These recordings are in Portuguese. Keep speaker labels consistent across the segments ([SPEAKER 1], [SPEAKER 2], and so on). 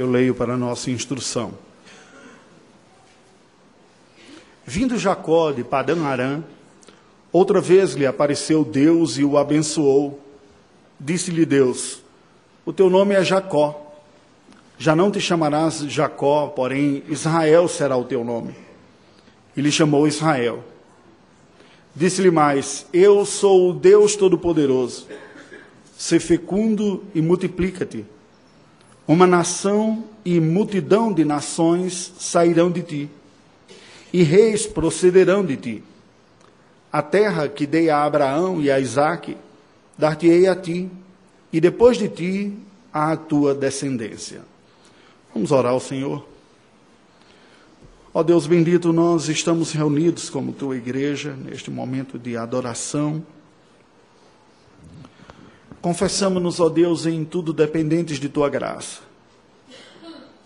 [SPEAKER 1] Eu leio para nossa instrução. Vindo Jacó de Padã Arã, outra vez lhe apareceu Deus e o abençoou. Disse-lhe Deus: O teu nome é Jacó. Já não te chamarás Jacó, porém Israel será o teu nome. E lhe chamou Israel. Disse-lhe mais: Eu sou o Deus Todo-Poderoso. Se fecundo e multiplica-te. Uma nação e multidão de nações sairão de ti, e reis procederão de ti. A terra que dei a Abraão e a Isaque, dar-te-ei a ti, e depois de ti a tua descendência. Vamos orar ao Senhor. Ó Deus bendito, nós estamos reunidos como tua igreja neste momento de adoração. Confessamos-nos, ó Deus, em tudo dependentes de tua graça.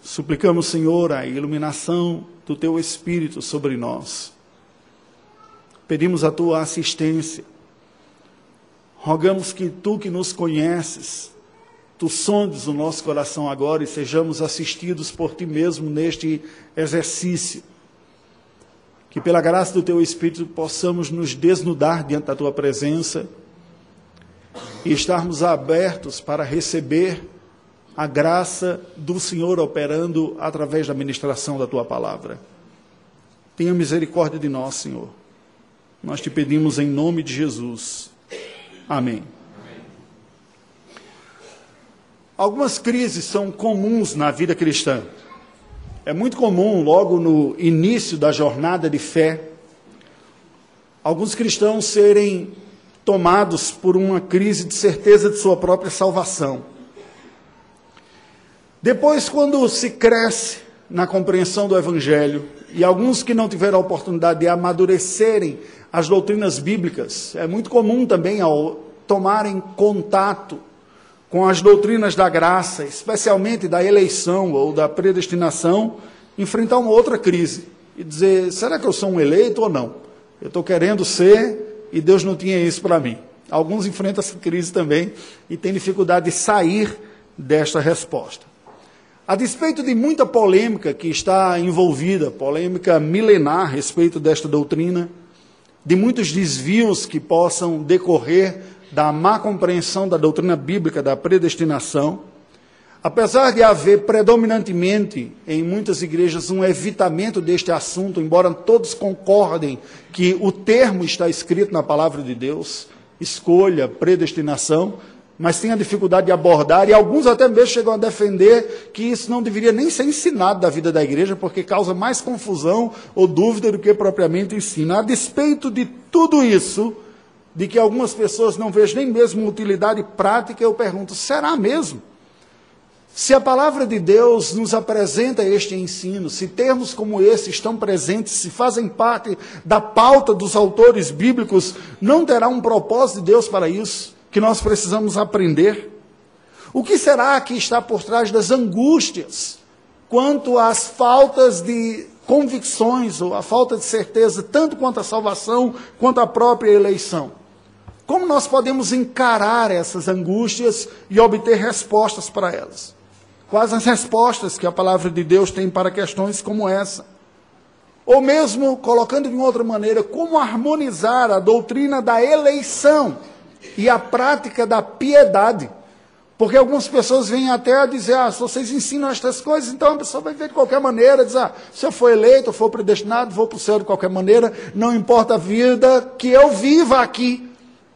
[SPEAKER 1] Suplicamos, Senhor, a iluminação do teu Espírito sobre nós. Pedimos a tua assistência. Rogamos que tu que nos conheces, tu sondes o nosso coração agora e sejamos assistidos por ti mesmo neste exercício. Que pela graça do teu Espírito possamos nos desnudar diante da tua presença e estarmos abertos para receber a graça do Senhor operando através da ministração da tua palavra. Tenha misericórdia de nós, Senhor. Nós te pedimos em nome de Jesus. Amém. Algumas crises são comuns na vida cristã. É muito comum, logo no início da jornada de fé, alguns cristãos serem tomados por uma crise de certeza de sua própria salvação. Depois, quando se cresce na compreensão do Evangelho, e alguns que não tiveram a oportunidade de amadurecerem as doutrinas bíblicas, é muito comum também ao tomarem contato com as doutrinas da graça, especialmente da eleição ou da predestinação, enfrentar uma outra crise e dizer: será que eu sou um eleito ou não? Eu estou querendo ser e Deus não tinha isso para mim. Alguns enfrentam essa crise também e têm dificuldade de sair desta resposta. A despeito de muita polêmica que está envolvida, polêmica milenar a respeito desta doutrina, de muitos desvios que possam decorrer da má compreensão da doutrina bíblica da predestinação, apesar de haver predominantemente em muitas igrejas um evitamento deste assunto, embora todos concordem que o termo está escrito na palavra de Deus, escolha, predestinação, mas tem a dificuldade de abordar, e alguns até mesmo chegam a defender que isso não deveria nem ser ensinado da vida da igreja, porque causa mais confusão ou dúvida do que propriamente ensina. A despeito de tudo isso, de que algumas pessoas não vejam nem mesmo utilidade prática, eu pergunto: será mesmo? Se a palavra de Deus nos apresenta este ensino, se termos como esse estão presentes, se fazem parte da pauta dos autores bíblicos, não terá um propósito de Deus para isso, que nós precisamos aprender? O que será que está por trás das angústias quanto às faltas de convicções ou a falta de certeza, tanto quanto a salvação, quanto a própria eleição? Como nós podemos encarar essas angústias e obter respostas para elas? Quais as respostas que a palavra de Deus tem para questões como essa? Ou mesmo, colocando de uma outra maneira, como harmonizar a doutrina da eleição e a prática da piedade? Porque algumas pessoas vêm até a dizer, ah, se vocês ensinam estas coisas, então a pessoa vai ver de qualquer maneira, dizer, ah, se eu for eleito, eu for predestinado, vou para o céu de qualquer maneira, não importa a vida que eu viva aqui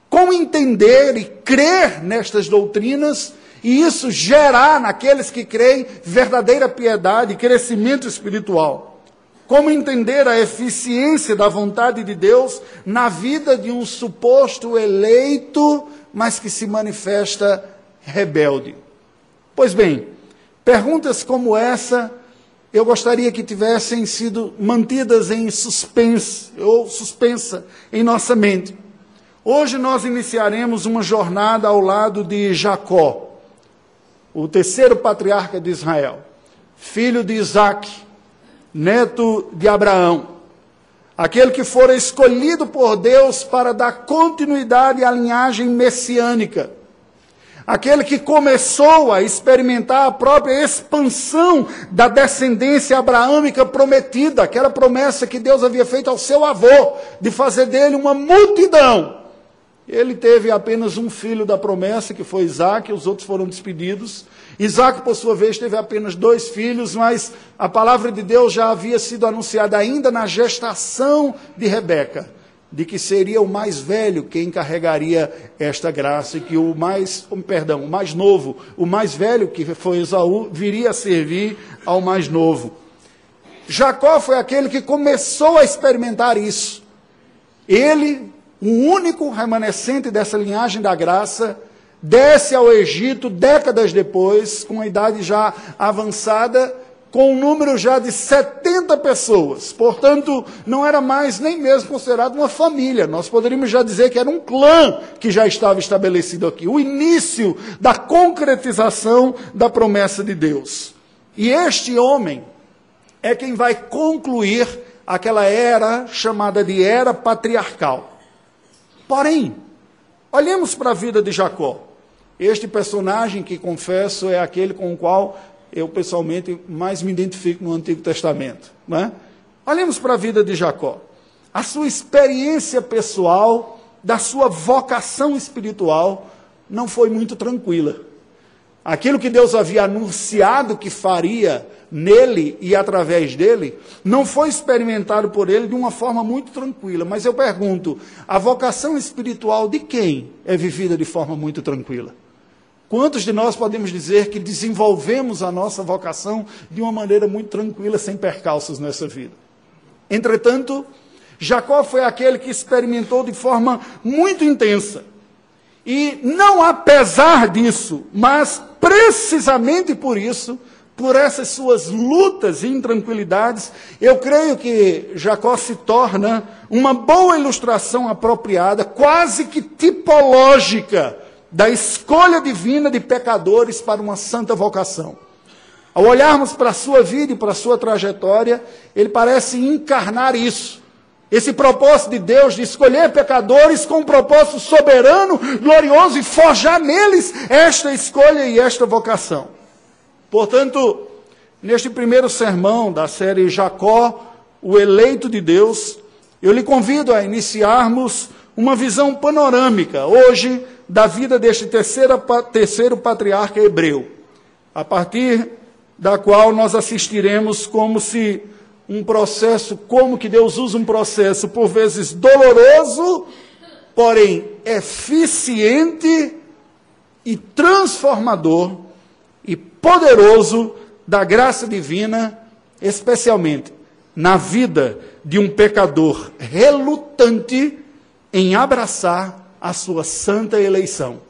[SPEAKER 1] como entender e crer nestas doutrinas e isso gerar naqueles que creem verdadeira piedade e crescimento espiritual. Como entender a eficiência da vontade de Deus na vida de um suposto eleito, mas que se manifesta rebelde. Pois bem, perguntas como essa eu gostaria que tivessem sido mantidas em suspense ou suspensa em nossa mente. Hoje nós iniciaremos uma jornada ao lado de Jacó, o terceiro patriarca de Israel, filho de Isaac, neto de Abraão, aquele que fora escolhido por Deus para dar continuidade à linhagem messiânica, aquele que começou a experimentar a própria expansão da descendência abraâmica prometida, aquela promessa que Deus havia feito ao seu avô, de fazer dele uma multidão. Ele teve apenas um filho da promessa, que foi Isaac, os outros foram despedidos. Isaac, por sua vez, teve apenas dois filhos, mas a palavra de Deus já havia sido anunciada ainda na gestação de Rebeca de que seria o mais velho quem carregaria esta graça e que o mais, perdão, o mais novo, o mais velho que foi Esaú, viria a servir ao mais novo. Jacó foi aquele que começou a experimentar isso. Ele, o único remanescente dessa linhagem da graça, desce ao Egito décadas depois, com a idade já avançada, com um número já de 70 pessoas. Portanto, não era mais nem mesmo considerado uma família. Nós poderíamos já dizer que era um clã que já estava estabelecido aqui. O início da concretização da promessa de Deus. E este homem é quem vai concluir aquela era chamada de era patriarcal. Porém, olhemos para a vida de Jacó. Este personagem que confesso é aquele com o qual eu pessoalmente mais me identifico no Antigo Testamento. Né? Olhemos para a vida de Jacó. A sua experiência pessoal, da sua vocação espiritual, não foi muito tranquila. Aquilo que Deus havia anunciado que faria nele e através dele, não foi experimentado por ele de uma forma muito tranquila. Mas eu pergunto: a vocação espiritual de quem é vivida de forma muito tranquila? Quantos de nós podemos dizer que desenvolvemos a nossa vocação de uma maneira muito tranquila, sem percalços nessa vida? Entretanto, Jacó foi aquele que experimentou de forma muito intensa. E não apesar disso, mas precisamente por isso, por essas suas lutas e intranquilidades, eu creio que Jacó se torna uma boa ilustração apropriada, quase que tipológica da escolha divina de pecadores para uma santa vocação. Ao olharmos para a sua vida e para a sua trajetória, ele parece encarnar isso. Esse propósito de Deus de escolher pecadores com um propósito soberano, glorioso e forjar neles esta escolha e esta vocação. Portanto, neste primeiro sermão da série Jacó, o eleito de Deus, eu lhe convido a iniciarmos uma visão panorâmica hoje da vida deste terceiro, terceiro patriarca hebreu, a partir da qual nós assistiremos como se um processo, como que Deus usa um processo por vezes doloroso, porém eficiente e transformador e poderoso da graça divina, especialmente na vida de um pecador relutante em abraçar a sua santa eleição.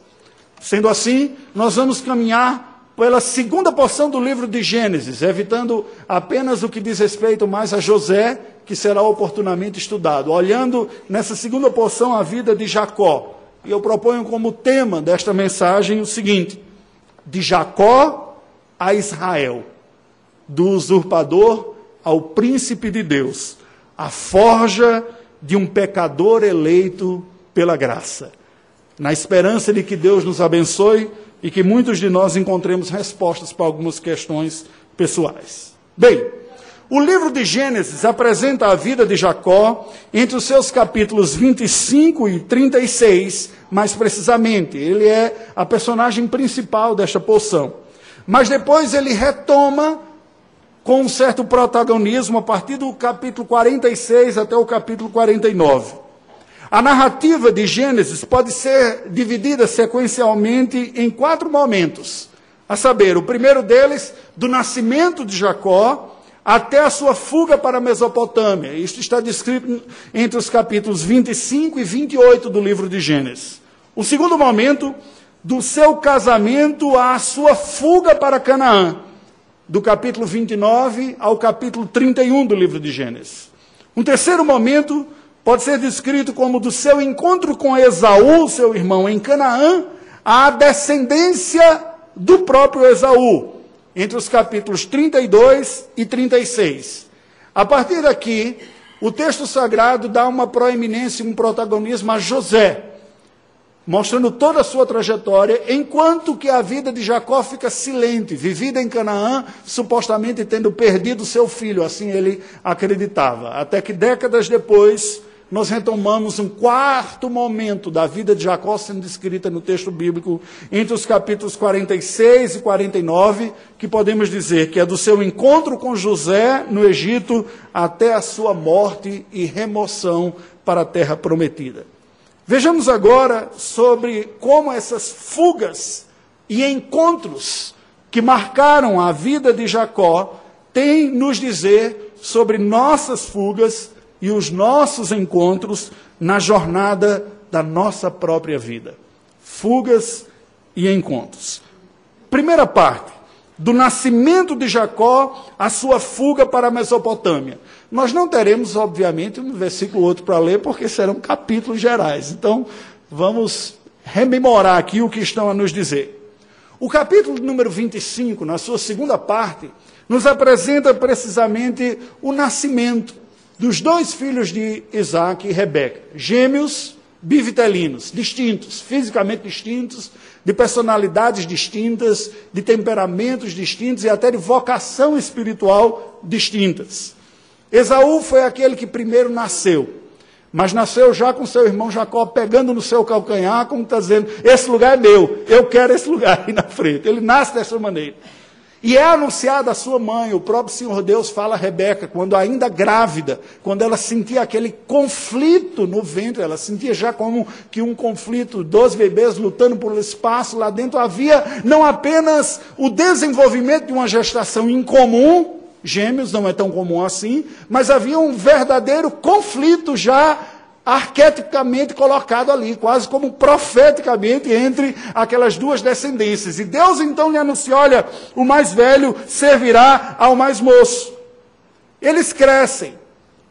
[SPEAKER 1] Sendo assim, nós vamos caminhar pela segunda porção do livro de Gênesis, evitando apenas o que diz respeito mais a José, que será oportunamente estudado, olhando nessa segunda porção a vida de Jacó. E eu proponho como tema desta mensagem o seguinte: de Jacó a Israel, do usurpador ao príncipe de Deus, a forja de um pecador eleito pela graça, na esperança de que Deus nos abençoe e que muitos de nós encontremos respostas para algumas questões pessoais. Bem, o livro de Gênesis apresenta a vida de Jacó entre os seus capítulos 25 e 36, mais precisamente. Ele é a personagem principal desta porção. Mas depois ele retoma com um certo protagonismo a partir do capítulo 46 até o capítulo 49. A narrativa de Gênesis pode ser dividida sequencialmente em quatro momentos. A saber, o primeiro deles, do nascimento de Jacó até a sua fuga para a Mesopotâmia. Isto está descrito entre os capítulos 25 e 28 do livro de Gênesis. O segundo momento, do seu casamento à sua fuga para Canaã, do capítulo 29 ao capítulo 31 do livro de Gênesis. Um terceiro momento, pode ser descrito como do seu encontro com Esaú, seu irmão, em Canaã, a descendência do próprio Esaú, entre os capítulos 32 e 36. A partir daqui, o texto sagrado dá uma proeminência, um protagonismo a José. mostrando toda a sua trajetória, enquanto que a vida de Jacó fica silente, vivida em Canaã, supostamente tendo perdido seu filho, assim ele acreditava. Até que décadas depois, nós retomamos um quarto momento da vida de Jacó sendo descrita no texto bíblico, entre os capítulos 46 e 49, que podemos dizer que é do seu encontro com José no Egito até a sua morte e remoção para a terra prometida. Vejamos agora sobre como essas fugas e encontros que marcaram a vida de Jacó têm nos dizer sobre nossas fugas e os nossos encontros na jornada da nossa própria vida. Fugas e encontros. Primeira parte, do nascimento de Jacó à sua fuga para a Mesopotâmia. Nós não teremos, obviamente, um versículo outro para ler, porque serão capítulos gerais. Então, vamos rememorar aqui o que estão a nos dizer. O capítulo número 25, na sua segunda parte, nos apresenta precisamente o nascimento dos dois filhos de Isaac e Rebeca, gêmeos bivitelinos, distintos, fisicamente distintos, de personalidades distintas, de temperamentos distintos e até de vocação espiritual distintas. Esaú foi aquele que primeiro nasceu, mas nasceu já com seu irmão Jacó pegando no seu calcanhar, como está dizendo: esse lugar é meu, eu quero esse lugar aí na frente. Ele nasce dessa maneira. E é anunciada a sua mãe, o próprio Senhor Deus fala a Rebeca, quando ainda grávida, quando ela sentia aquele conflito no ventre, ela sentia já como que um conflito, dois bebês lutando por espaço, lá dentro havia não apenas o desenvolvimento de uma gestação incomum, gêmeos não é tão comum assim, mas havia um verdadeiro conflito já arquetipicamente colocado ali, quase como profeticamente entre aquelas duas descendências. E Deus então lhe anuncia: olha, o mais velho servirá ao mais moço. Eles crescem.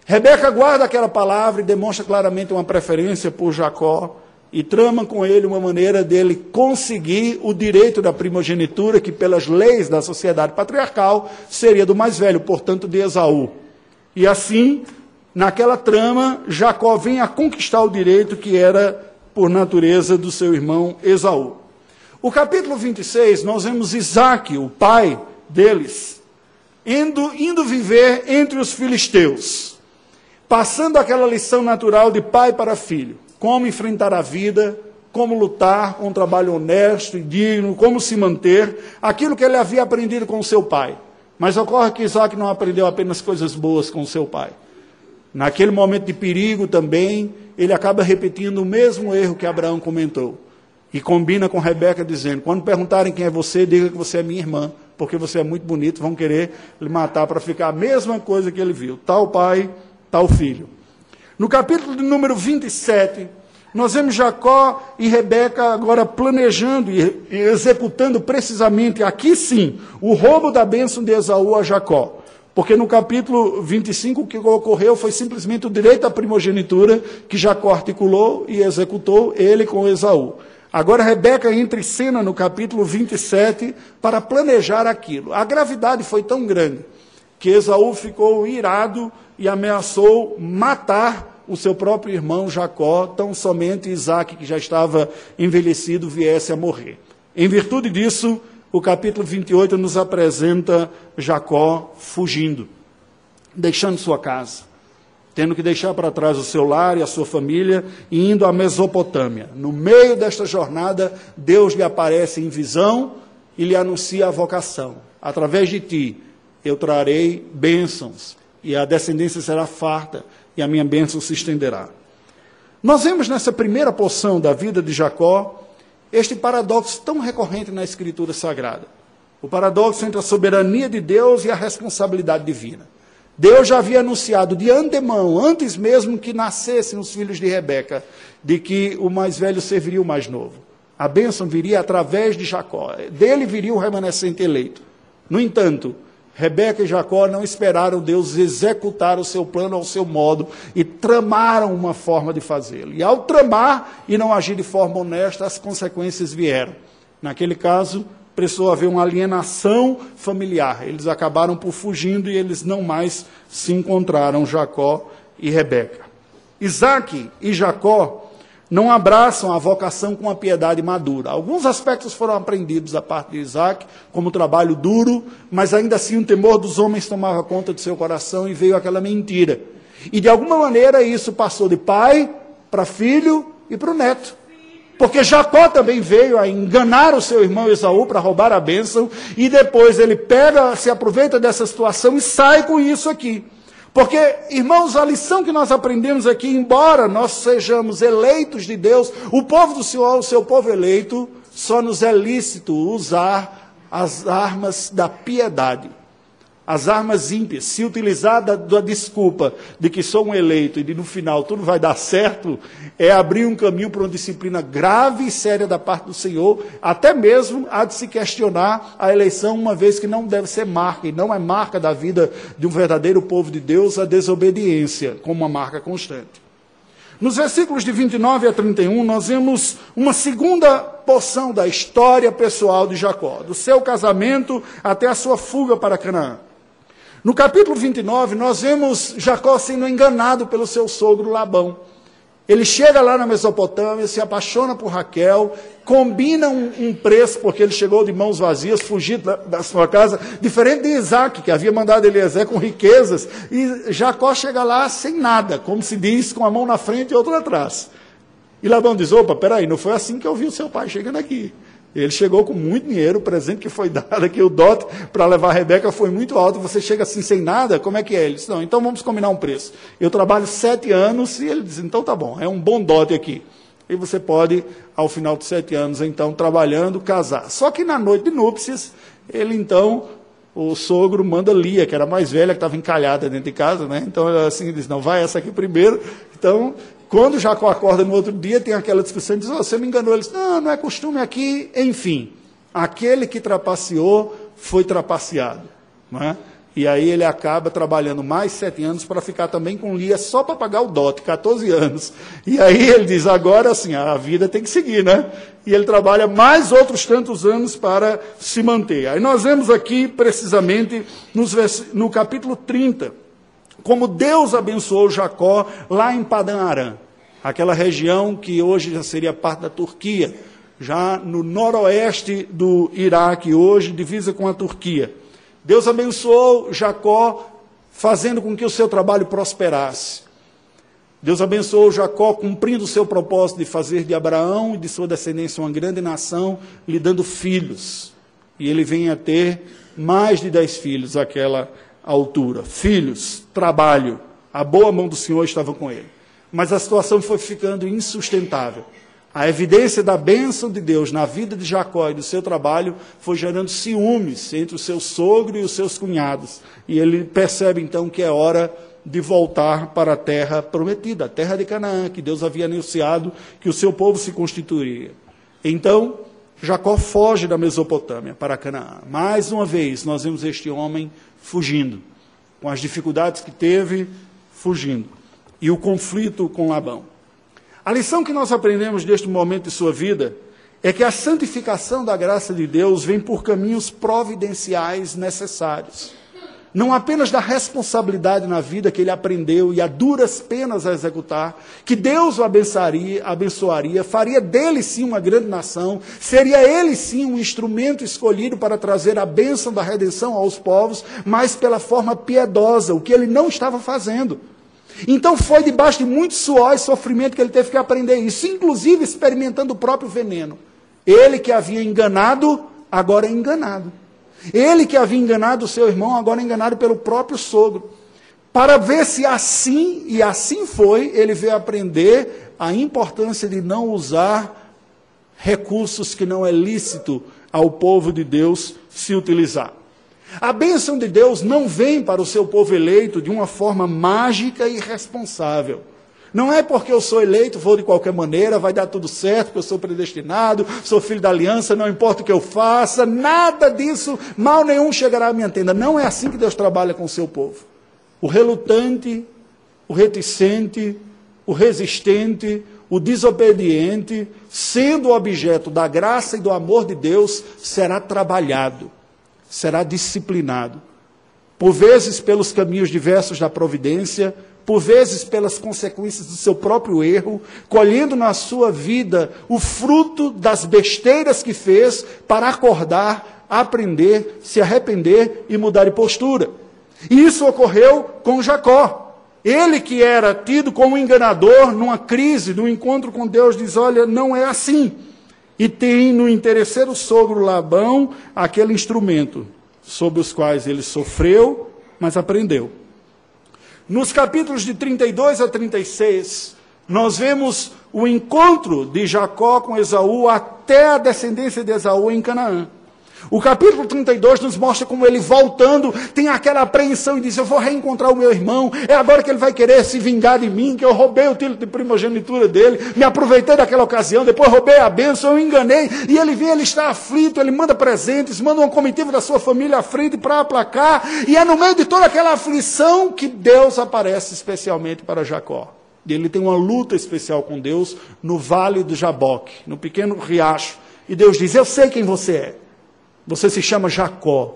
[SPEAKER 1] Rebeca guarda aquela palavra e demonstra claramente uma preferência por Jacó e trama com ele uma maneira dele conseguir o direito da primogenitura, que pelas leis da sociedade patriarcal seria do mais velho, portanto de Esaú. E assim, naquela trama, Jacó vem a conquistar o direito que era por natureza do seu irmão Esaú. O capítulo 26, nós vemos Isaac, o pai deles, indo, indo viver entre os filisteus, passando aquela lição natural de pai para filho como enfrentar a vida, como lutar com um trabalho honesto e digno, como se manter, aquilo que ele havia aprendido com seu pai. Mas ocorre que Isaac não aprendeu apenas coisas boas com seu pai. Naquele momento de perigo também, ele acaba repetindo o mesmo erro que Abraão comentou. E combina com Rebeca dizendo: quando perguntarem quem é você, diga que você é minha irmã, porque você é muito bonito, vão querer lhe matar para ficar a mesma coisa que ele viu. Tal pai, tal filho. No capítulo de número 27, nós vemos Jacó e Rebeca agora planejando e executando precisamente, aqui sim, o roubo da bênção de Esaú a Jacó. Porque no capítulo 25 o que ocorreu foi simplesmente o direito à primogenitura que Jacó articulou e executou ele com Esaú. Agora Rebeca entra em cena no capítulo 27 para planejar aquilo. A gravidade foi tão grande que Esaú ficou irado e ameaçou matar o seu próprio irmão Jacó, tão somente Isaac, que já estava envelhecido, viesse a morrer. Em virtude disso, o capítulo 28 nos apresenta Jacó fugindo, deixando sua casa, tendo que deixar para trás o seu lar e a sua família e indo à Mesopotâmia. No meio desta jornada, Deus lhe aparece em visão e lhe anuncia a vocação. Através de ti, eu trarei bênçãos e a descendência será farta e a minha bênção se estenderá. Nós vemos nessa primeira porção da vida de Jacó este paradoxo tão recorrente na Escritura Sagrada. O paradoxo entre a soberania de Deus e a responsabilidade divina. Deus já havia anunciado de antemão, antes mesmo que nascessem os filhos de Rebeca, de que o mais velho serviria o mais novo. A bênção viria através de Jacó. Dele viria o remanescente eleito. No entanto, Rebeca e Jacó não esperaram Deus executar o seu plano ao seu modo e tramaram uma forma de fazê-lo. E ao tramar e não agir de forma honesta, as consequências vieram. Naquele caso, precisou haver uma alienação familiar. Eles acabaram por fugindo e eles não mais se encontraram, Jacó e Rebeca. Isaac e Jacó não abraçam a vocação com a piedade madura. Alguns aspectos foram aprendidos da parte de Isaac, como trabalho duro, mas ainda assim o temor dos homens tomava conta do seu coração e veio aquela mentira. E de alguma maneira isso passou de pai para filho e para o neto. Porque Jacó também veio a enganar o seu irmão Esaú para roubar a bênção, e depois ele pega, se aproveita dessa situação e sai com isso aqui. Porque, irmãos, a lição que nós aprendemos aqui, embora nós sejamos eleitos de Deus, o povo do Senhor, o seu povo eleito, só nos é lícito usar as armas da piedade. As armas ímpias, se utilizar da, da, desculpa de que sou um eleito e de no final tudo vai dar certo, é abrir um caminho para uma disciplina grave e séria da parte do Senhor, até mesmo há de se questionar a eleição, uma vez que não deve ser marca, e não é marca da vida de um verdadeiro povo de Deus, a desobediência, como uma marca constante. Nos versículos de 29 a 31, nós vemos uma segunda porção da história pessoal de Jacó, do seu casamento até a sua fuga para Canaã. No capítulo 29, nós vemos Jacó sendo enganado pelo seu sogro Labão. Ele chega lá na Mesopotâmia, se apaixona por Raquel, combina um, um preço, porque ele chegou de mãos vazias, fugido da, da, sua casa, diferente de Isaac, que havia mandado Eliezer com riquezas, e Jacó chega lá sem nada, como se diz, com a mão na frente e outra atrás. E Labão diz: opa, peraí, não foi assim que eu vi o seu pai chegando aqui. Ele chegou com muito dinheiro, o presente que foi dado aqui, o dote para levar a Rebeca foi muito alto. Você chega assim sem nada, como é que é? Ele disse, não, então vamos combinar um preço. Eu trabalho sete anos e ele diz, então tá bom, é um bom dote aqui. E você pode, ao final de sete anos, então, trabalhando, casar. Só que na noite de núpcias, ele então, o sogro manda Lia, que era mais velha, que estava encalhada dentro de casa, né? Então, assim, diz, não, vai essa aqui primeiro. Então, quando Jacó acorda no outro dia, tem aquela discussão diz: oh, Você me enganou. Ele diz: Não, não é costume aqui. Enfim, aquele que trapaceou foi trapaceado. Não é? E aí ele acaba trabalhando mais sete anos para ficar também com Lia só para pagar o dote, 14 anos. E aí ele diz, agora assim, a vida tem que seguir, né? E ele trabalha mais outros tantos anos para se manter. Aí nós vemos aqui, precisamente, nos, no capítulo 30, como Deus abençoou Jacó lá em Padan Aram, aquela região que hoje já seria parte da Turquia, já no noroeste do Iraque, hoje divisa com a Turquia. Deus abençoou Jacó, fazendo com que o seu trabalho prosperasse. Deus abençoou Jacó, cumprindo o seu propósito de fazer de Abraão e de sua descendência uma grande nação, lhe dando filhos. E ele vem a ter mais de dez filhos aquela altura. Filhos, trabalho, a boa mão do Senhor estava com ele. Mas a situação foi ficando insustentável. A evidência da bênção de Deus na vida de Jacó e do seu trabalho foi gerando ciúmes entre o seu sogro e os seus cunhados. E ele percebe então que é hora de voltar para a terra prometida, a terra de Canaã, que Deus havia anunciado que o seu povo se constituiria. Então, Jacó foge da Mesopotâmia para Canaã. Mais uma vez, nós vemos este homem fugindo, com as dificuldades que teve, fugindo, e o conflito com Labão. A lição que nós aprendemos deste momento de sua vida é que a santificação da graça de Deus vem por caminhos providenciais necessários não apenas da responsabilidade na vida que ele aprendeu e a duras penas a executar, que Deus o abençoaria, abençoaria, faria dele sim uma grande nação, seria ele sim um instrumento escolhido para trazer a bênção da redenção aos povos, mas pela forma piedosa, o que ele não estava fazendo. Então foi debaixo de muito suor e sofrimento que ele teve que aprender isso, inclusive experimentando o próprio veneno. Ele que havia enganado, agora é enganado. Ele que havia enganado o seu irmão, agora enganado pelo próprio sogro. Para ver se assim, e assim foi, ele veio aprender a importância de não usar recursos que não é lícito ao povo de Deus se utilizar. A bênção de Deus não vem para o seu povo eleito de uma forma mágica e irresponsável. Não é porque eu sou eleito, vou de qualquer maneira, vai dar tudo certo, porque eu sou predestinado, sou filho da aliança, não importa o que eu faça, nada disso, mal nenhum chegará à minha tenda. Não é assim que Deus trabalha com o seu povo. O relutante, o reticente, o resistente, o desobediente, sendo objeto da graça e do amor de Deus, será trabalhado, será disciplinado. Por vezes pelos caminhos diversos da providência, por vezes pelas consequências do seu próprio erro, colhendo na sua vida o fruto das besteiras que fez para acordar, aprender, se arrepender e mudar de postura. E isso ocorreu com Jacó. Ele que era tido como enganador numa crise, num encontro com Deus, diz: Olha, não é assim. E tem no interesseiro sogro Labão aquele instrumento sobre os quais ele sofreu, mas aprendeu. Nos capítulos de 32 a 36, nós vemos o encontro de Jacó com Esaú até a descendência de Esaú em Canaã. O capítulo 32 nos mostra como ele voltando tem aquela apreensão e diz: Eu vou reencontrar o meu irmão. É agora que ele vai querer se vingar de mim, que eu roubei o título de primogenitura dele, me aproveitei daquela ocasião, depois roubei a bênção, eu enganei. E ele vem, ele está aflito, ele manda presentes, manda uma comitiva da sua família frente para aplacar. E é no meio de toda aquela aflição que Deus aparece especialmente para Jacó. Ele tem uma luta especial com Deus no vale do Jaboque, no pequeno riacho. E Deus diz: Eu sei quem você é. Você se chama Jacó,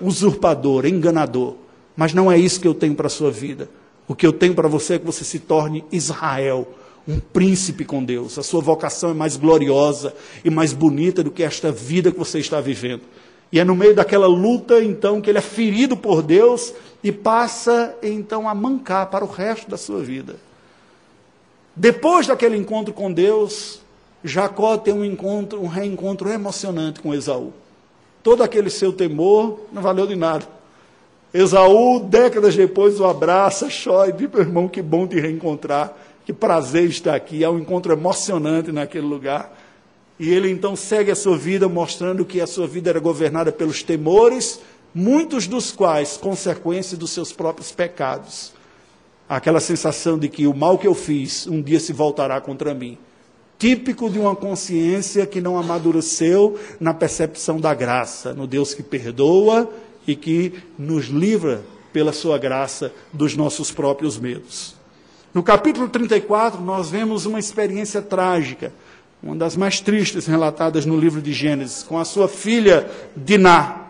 [SPEAKER 1] usurpador, enganador. Mas não é isso que eu tenho para a sua vida. O que eu tenho para você é que você se torne Israel, um príncipe com Deus. A sua vocação é mais gloriosa e mais bonita do que esta vida que você está vivendo. E é no meio daquela luta, então, que ele é ferido por Deus e passa, então, a mancar para o resto da sua vida. Depois daquele encontro com Deus, Jacó tem um encontro, um reencontro emocionante com Esaú todo aquele seu temor não valeu de nada. Esaú, décadas depois, o abraça, chora e diz: meu irmão, que bom te reencontrar, que prazer estar aqui. É um encontro emocionante naquele lugar. E ele então segue a sua vida, mostrando que a sua vida era governada pelos temores, muitos dos quais consequência dos seus próprios pecados. Aquela sensação de que o mal que eu fiz um dia se voltará contra mim típico de uma consciência que não amadureceu na percepção da graça, no Deus que perdoa e que nos livra pela sua graça dos nossos próprios medos. No capítulo 34, nós vemos uma experiência trágica, uma das mais tristes relatadas no livro de Gênesis, com a sua filha Diná.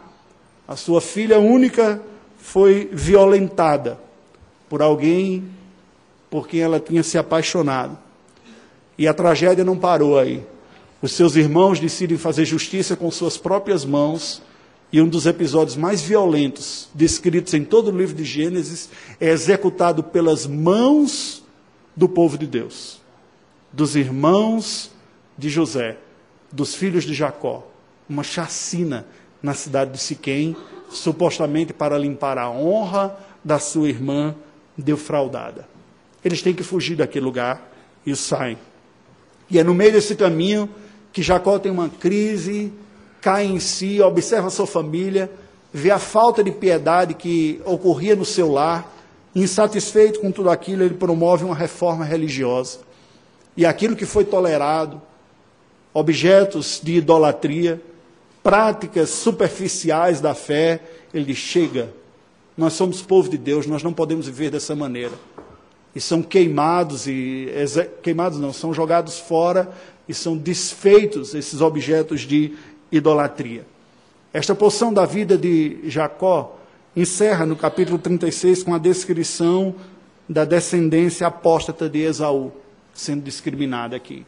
[SPEAKER 1] A sua filha única foi violentada por alguém por quem ela tinha se apaixonado. E a tragédia não parou aí. Os seus irmãos decidem fazer justiça com suas próprias mãos. E um dos episódios mais violentos descritos em todo o livro de Gênesis é executado pelas mãos do povo de Deus, dos irmãos de José, dos filhos de Jacó. Uma chacina na cidade de Siquém, supostamente para limpar a honra da sua irmã defraudada. Eles têm que fugir daquele lugar e saem. E é no meio desse caminho que Jacó tem uma crise, cai em si, observa sua família, vê a falta de piedade que ocorria no seu lar, insatisfeito com tudo aquilo, ele promove uma reforma religiosa. E aquilo que foi tolerado, objetos de idolatria, práticas superficiais da fé, ele diz: chega, nós somos povo de Deus, nós não podemos viver dessa maneira e são queimados e queimados não, são jogados fora e são desfeitos esses objetos de idolatria. Esta porção da vida de Jacó encerra no capítulo 36 com a descrição da descendência apóstata de Esaú, sendo discriminada aqui.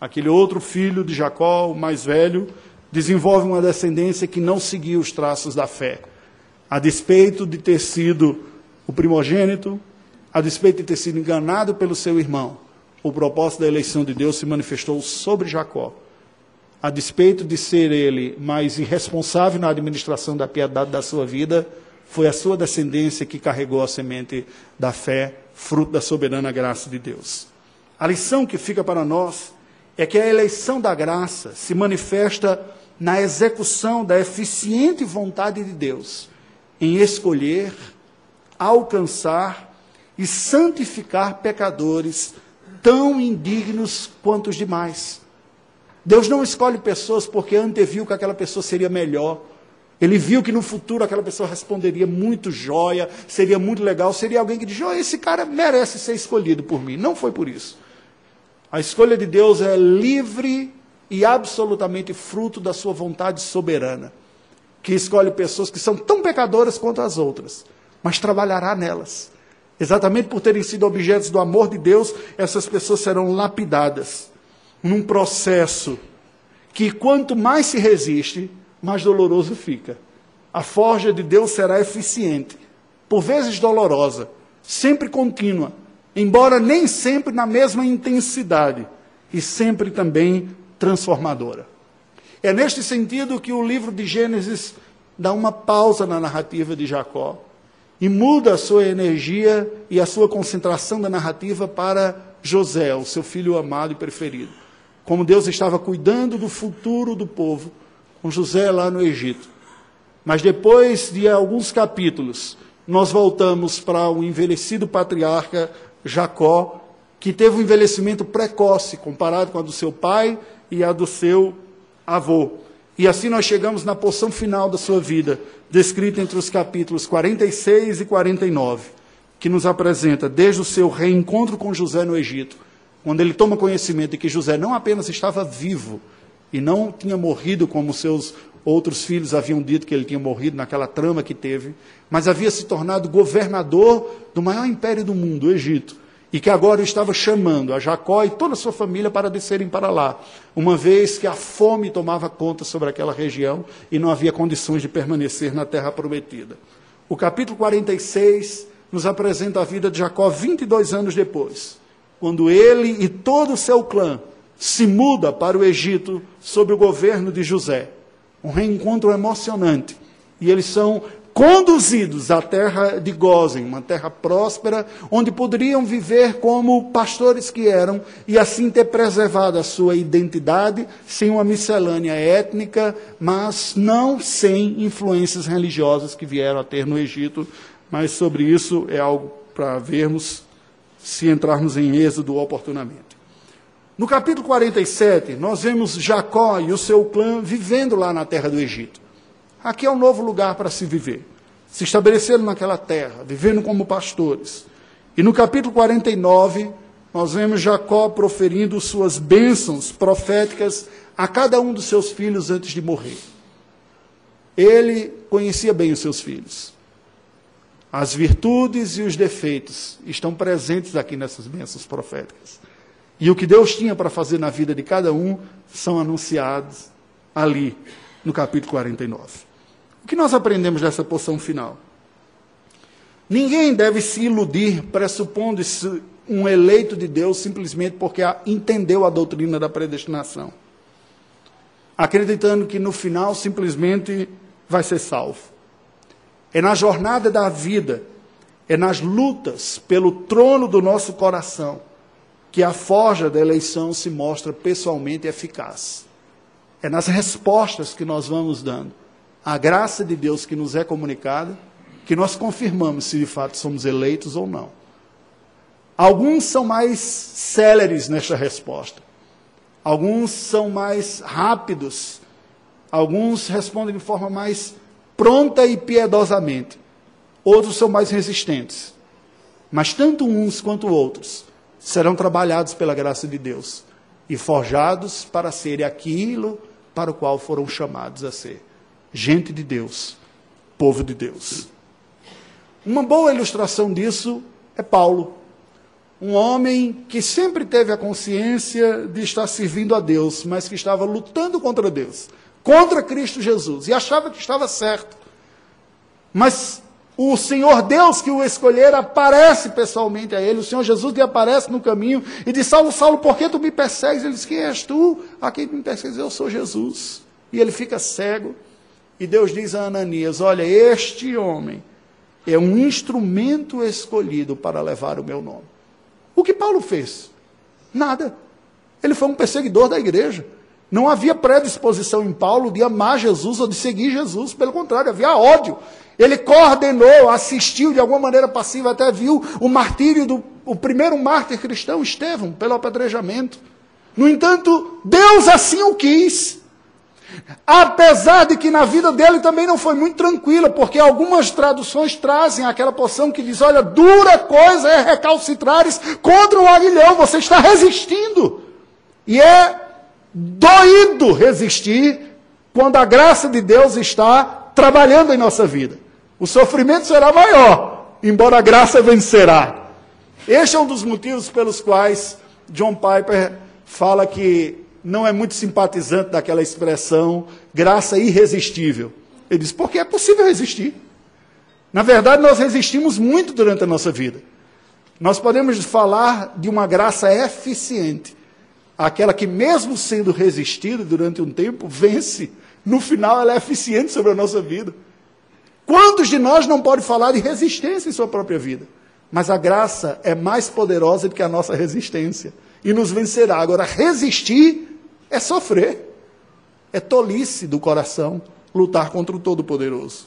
[SPEAKER 1] Aquele outro filho de Jacó, o mais velho, desenvolve uma descendência que não seguiu os traços da fé. A despeito de ter sido o primogênito, a despeito de ter sido enganado pelo seu irmão, o propósito da eleição de Deus se manifestou sobre Jacó. A despeito de ser ele mais irresponsável na administração da piedade da sua vida, foi a sua descendência que carregou a semente da fé, fruto da soberana graça de Deus. A lição que fica para nós é que a eleição da graça se manifesta na execução da eficiente vontade de Deus em escolher, alcançar e santificar pecadores tão indignos quanto os demais. Deus não escolhe pessoas porque anteviu que aquela pessoa seria melhor. Ele viu que no futuro aquela pessoa responderia muito joia, seria muito legal, seria alguém que diz: oh, esse cara merece ser escolhido por mim. Não foi por isso. A escolha de Deus é livre e absolutamente fruto da sua vontade soberana, que escolhe pessoas que são tão pecadoras quanto as outras, mas trabalhará nelas Exatamente por terem sido objetos do amor de Deus, essas pessoas serão lapidadas num processo que quanto mais se resiste, mais doloroso fica. A forja de Deus será eficiente, por vezes dolorosa, sempre contínua, embora nem sempre na mesma intensidade, e sempre também transformadora. É neste sentido que o livro de Gênesis dá uma pausa na narrativa de Jacó e muda a sua energia e a sua concentração da narrativa para José, o seu filho amado e preferido. Como Deus estava cuidando do futuro do povo com José lá no Egito. Mas depois de alguns capítulos, nós voltamos para o envelhecido patriarca Jacó, que teve um envelhecimento precoce comparado com a do seu pai e a do seu avô. E assim nós chegamos na porção final da sua vida, descrita entre os capítulos 46 e 49, que nos apresenta desde o seu reencontro com José no Egito, quando ele toma conhecimento de que José não apenas estava vivo e não tinha morrido como seus outros filhos haviam dito que ele tinha morrido naquela trama que teve, mas havia se tornado governador do maior império do mundo, o Egito e que agora estava chamando a Jacó e toda a sua família para descerem para lá, uma vez que a fome tomava conta sobre aquela região e não havia condições de permanecer na terra prometida. O capítulo 46 nos apresenta a vida de Jacó 22 anos depois, quando ele e todo o seu clã se muda para o Egito sob o governo de José. Um reencontro emocionante. E eles são conduzidos à terra de Gozen, uma terra próspera, onde poderiam viver como pastores que eram e assim ter preservado a sua identidade sem uma miscelânea étnica, mas não sem influências religiosas que vieram a ter no Egito. Mas sobre isso é algo para vermos se entrarmos em êxodo oportunamente. No capítulo 47, nós vemos Jacó e o seu clã vivendo lá na terra do Egito. Aqui é um novo lugar para se viver. Se estabeleceram naquela terra, vivendo como pastores. E no capítulo 49, nós vemos Jacó proferindo suas bênçãos proféticas a cada um dos seus filhos antes de morrer. Ele conhecia bem os seus filhos. As virtudes e os defeitos estão presentes aqui nessas bênçãos proféticas. E o que Deus tinha para fazer na vida de cada um são anunciados ali no capítulo 49. O que nós aprendemos dessa porção final? Ninguém deve se iludir pressupondo-se um eleito de Deus simplesmente porque entendeu a doutrina da predestinação, acreditando que no final simplesmente vai ser salvo. É na jornada da vida, é nas lutas pelo trono do nosso coração, que a forja da eleição se mostra pessoalmente eficaz. É nas respostas que nós vamos dando a graça de Deus que nos é comunicada, que nós confirmamos se de fato somos eleitos ou não. Alguns são mais céleres nesta resposta. Alguns são mais rápidos. Alguns respondem de forma mais pronta e piedosamente. Outros são mais resistentes. Mas tanto uns quanto outros serão trabalhados pela graça de Deus e forjados para serem aquilo para o qual foram chamados a ser gente de Deus, povo de Deus. Uma boa ilustração disso é Paulo, um homem que sempre teve a consciência de estar servindo a Deus, mas que estava lutando contra Deus, contra Cristo Jesus, e achava que estava certo. Mas o Senhor Deus que o escolher aparece pessoalmente a ele, o Senhor Jesus lhe aparece no caminho e diz: Saulo, Saulo, por que tu me persegues? Ele diz: Quem és tu? A quem me persegues? Eu sou Jesus. E ele fica cego. E Deus diz a Ananias: Olha, este homem é um instrumento escolhido para levar o meu nome. O que Paulo fez? Nada. Ele foi um perseguidor da igreja. Não havia predisposição em Paulo de amar Jesus ou de seguir Jesus, pelo contrário, havia ódio. Ele coordenou, assistiu de alguma maneira passiva, até viu o martírio do o primeiro mártir cristão, Estevão, pelo apedrejamento. No entanto, Deus assim o quis. Apesar de que na vida dele também não foi muito tranquila, porque algumas traduções trazem aquela porção que diz: olha, dura coisa é recalcitrares contra o aguilhão, você está resistindo. E é doído resistir quando a graça de Deus está trabalhando em nossa vida. O sofrimento será maior, embora a graça vencerá. Este é um dos motivos pelos quais John Piper fala que não é muito simpatizante daquela expressão graça irresistível. Ele diz, porque é possível resistir. Na verdade, nós resistimos muito durante a nossa vida. Nós podemos falar de uma graça eficiente, aquela que, mesmo sendo resistida durante um tempo, vence. No final, ela é eficiente sobre a nossa vida. Quantos de nós não pode falar de resistência em sua própria vida? Mas a graça é mais poderosa do que a nossa resistência e nos vencerá. Agora, resistir é sofrer, é tolice do coração lutar contra o Todo-Poderoso.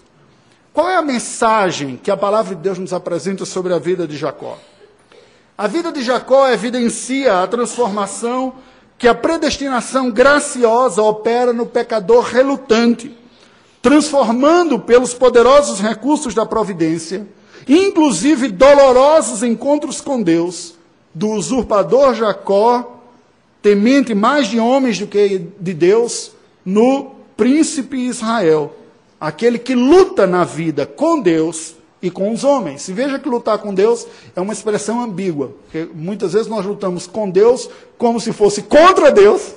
[SPEAKER 1] Qual é a mensagem que a palavra de Deus nos apresenta sobre a vida de Jacó? A vida de Jacó evidencia a transformação que a predestinação graciosa opera no pecador relutante, transformando pelos poderosos recursos da providência, inclusive dolorosos encontros com Deus, do usurpador Jacó, temente mais de homens do que de Deus, no príncipe Israel, aquele que luta na vida com Deus e com os homens. E veja que lutar com Deus é uma expressão ambígua, porque muitas vezes nós lutamos com Deus como se fosse contra Deus,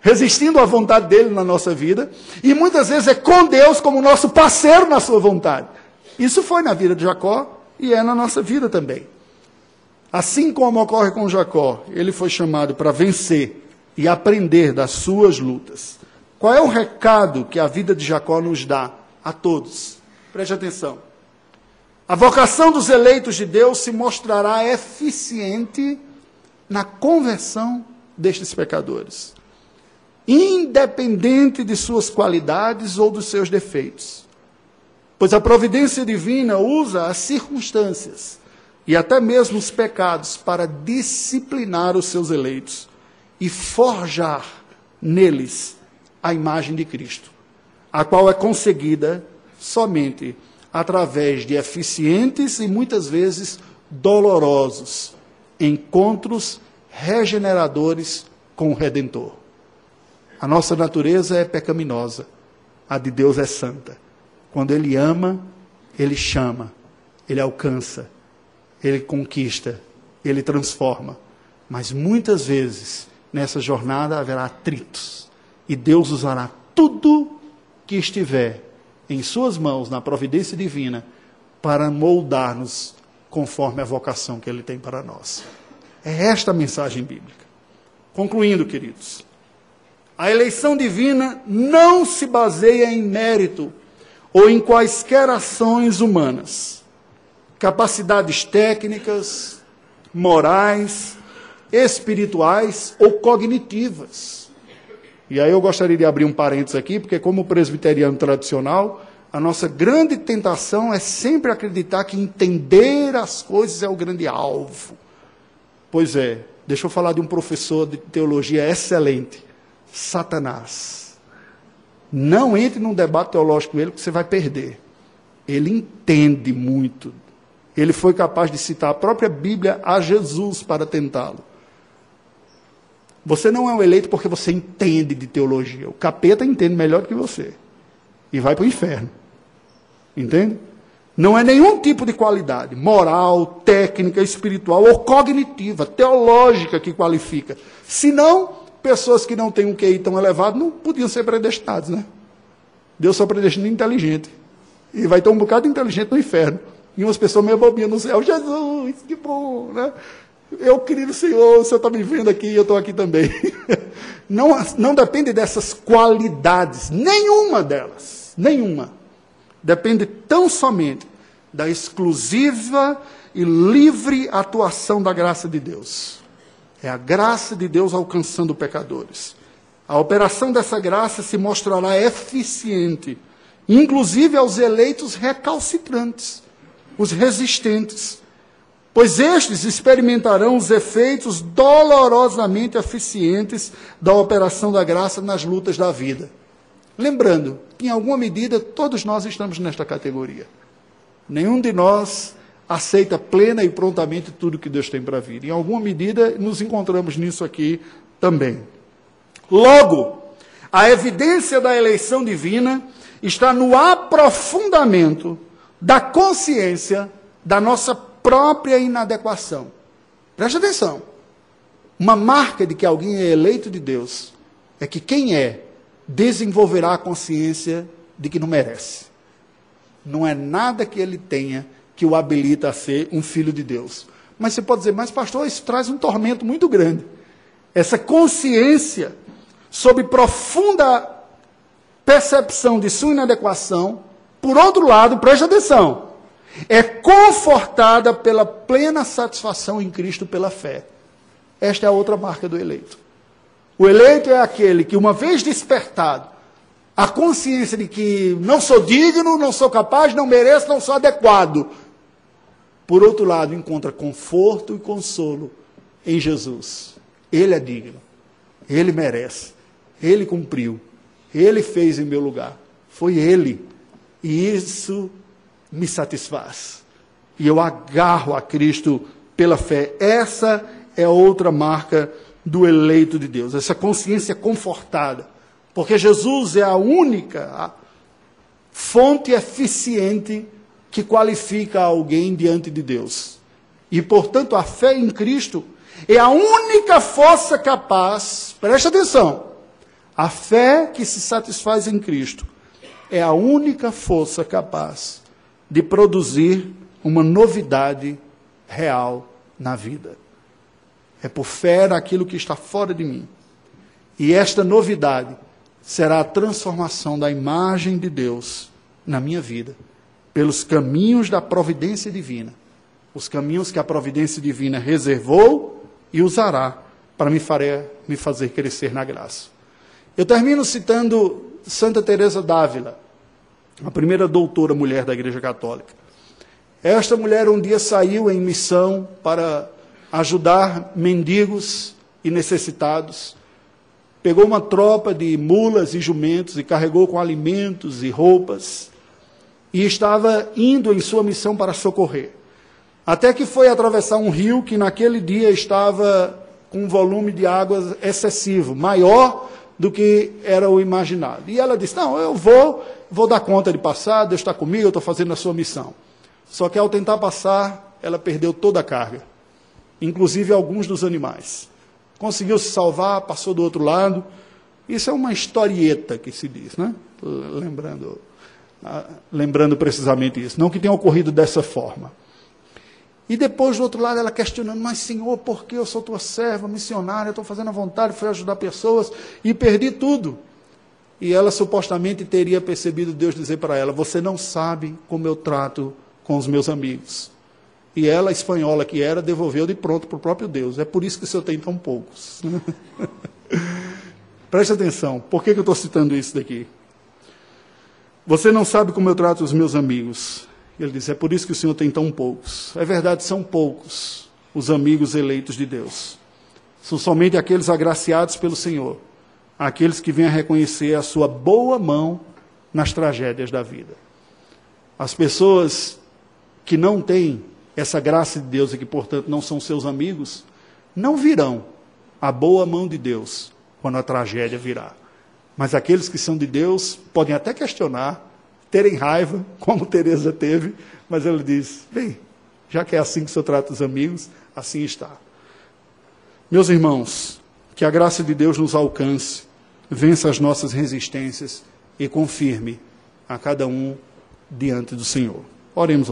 [SPEAKER 1] resistindo à vontade dele na nossa vida, e muitas vezes é com Deus como nosso parceiro na sua vontade. Isso foi na vida de Jacó e é na nossa vida também. Assim como ocorre com Jacó, ele foi chamado para vencer e aprender das suas lutas. Qual é o recado que a vida de Jacó nos dá a todos? Preste atenção. A vocação dos eleitos de Deus se mostrará eficiente na conversão destes pecadores, independente de suas qualidades ou dos seus defeitos. Pois a providência divina usa as circunstâncias e até mesmo os pecados para disciplinar os seus eleitos e forjar neles a imagem de Cristo, a qual é conseguida somente através de eficientes e muitas vezes dolorosos encontros regeneradores com o Redentor. A nossa natureza é pecaminosa, a de Deus é santa. Quando Ele ama, Ele chama, Ele alcança, Ele conquista, Ele transforma. Mas muitas vezes nessa jornada haverá atritos, e Deus usará tudo que estiver em Suas mãos, na providência divina, para moldar-nos conforme a vocação que Ele tem para nós. É esta a mensagem bíblica. Concluindo, queridos, a eleição divina não se baseia em mérito ou em quaisquer ações humanas, capacidades técnicas, morais, espirituais ou cognitivas e aí eu gostaria de abrir um parênteses aqui, porque como presbiteriano tradicional, a nossa grande tentação é sempre acreditar que entender as coisas é o grande alvo. Pois é, deixa eu falar de um professor de teologia excelente, Satanás. Não entre num debate teológico com ele, que você vai perder. Ele entende muito. Ele foi capaz de citar a própria Bíblia a Jesus para tentá-lo. Você não é um eleito porque você entende de teologia. O capeta entende melhor do que você. E vai para o inferno. Entende? Não é nenhum tipo de qualidade moral, técnica, espiritual ou cognitiva, teológica que qualifica. Senão, pessoas que não têm um QI tão elevado não podiam ser predestinadas, né? Deus só predestina inteligente. E vai ter um bocado de inteligente no inferno. E umas pessoas meio bobinhas no céu. Jesus, que bom, né? Eu, querido Senhor, o Senhor está me vendo aqui e eu estou aqui também. Não, não depende dessas qualidades, nenhuma delas, nenhuma. Depende tão somente da exclusiva e livre atuação da graça de Deus. É a graça de Deus alcançando pecadores. A operação dessa graça se mostrará eficiente, inclusive aos eleitos recalcitrantes, os resistentes pois estes experimentarão os efeitos dolorosamente eficientes da operação da graça nas lutas da vida. Lembrando que, em alguma medida, todos nós estamos nesta categoria. Nenhum de nós aceita plena e prontamente tudo que Deus tem para vir. Em alguma medida, nos encontramos nisso aqui também. Logo, a evidência da eleição divina está no aprofundamento da consciência da nossa própria inadequação. Preste atenção. Uma marca de que alguém é eleito de Deus é que quem é desenvolverá a consciência de que não merece. Não é nada que ele tenha que o habilita a ser um filho de Deus. Mas você pode dizer, mas pastor, isso traz um tormento muito grande. Essa consciência sob profunda percepção de sua inadequação, por outro lado, preste atenção, é confortada pela plena satisfação em Cristo pela fé. Esta é a outra marca do eleito. O eleito é aquele que, uma vez despertado, a consciência de que não sou digno, não sou capaz, não mereço, não sou adequado. Por outro lado, encontra conforto e consolo em Jesus. Ele é digno, ele merece, ele cumpriu, ele fez em meu lugar. Foi ele. E isso me satisfaz. E eu agarro a Cristo pela fé. Essa é outra marca do eleito de Deus, essa consciência confortada. Porque Jesus é a única fonte eficiente que qualifica alguém diante de Deus. E, portanto, a fé em Cristo é a única força capaz, preste atenção, a fé que se satisfaz em Cristo é a única força capaz de produzir uma novidade real na vida. É por fé naquilo que está fora de mim. E esta novidade será a transformação da imagem de Deus na minha vida, pelos caminhos da providência divina. Os caminhos que a providência divina reservou e usará para me, fazer, me fazer crescer na graça. Eu termino citando Santa Teresa d'Ávila, a primeira doutora mulher da Igreja Católica. Esta mulher um dia saiu em missão para ajudar mendigos e necessitados. Pegou uma tropa de mulas e jumentos e carregou com alimentos e roupas e estava indo em sua missão para socorrer. Até que foi atravessar um rio que naquele dia estava com um volume de água excessivo, maior do que era o imaginado. E ela disse: Não, eu vou, vou dar conta de passar, Deus está comigo, eu estou fazendo a sua missão. Só que ao tentar passar, ela perdeu toda a carga, inclusive alguns dos animais. Conseguiu se salvar, passou do outro lado. Isso é uma historieta que se diz, né? Lembrando, ah, lembrando precisamente isso. Não que tenha ocorrido dessa forma. E depois, do outro lado, ela questionando, mas Senhor, por que eu sou tua serva, missionária, estou fazendo a vontade, fui ajudar pessoas e perdi tudo. E ela supostamente teria percebido Deus dizer para ela: Você não sabe como eu trato com os meus amigos. E ela, espanhola que era, devolveu de pronto para o próprio Deus. É por isso que o senhor tem tão poucos. Preste atenção, por que, que eu estou citando isso daqui? Você não sabe como eu trato os meus amigos. Ele diz: É por isso que o Senhor tem tão poucos. É verdade, são poucos os amigos eleitos de Deus. São somente aqueles agraciados pelo Senhor, aqueles que vêm a reconhecer a sua boa mão nas tragédias da vida. As pessoas que não têm essa graça de Deus e que, portanto, não são seus amigos, não virão a boa mão de Deus quando a tragédia virá. Mas aqueles que são de Deus podem até questionar, terem raiva, como Teresa teve, mas ela diz: bem, já que é assim que o senhor trata os amigos, assim está. Meus irmãos, que a graça de Deus nos alcance, vença as nossas resistências e confirme a cada um diante do Senhor. Oremos.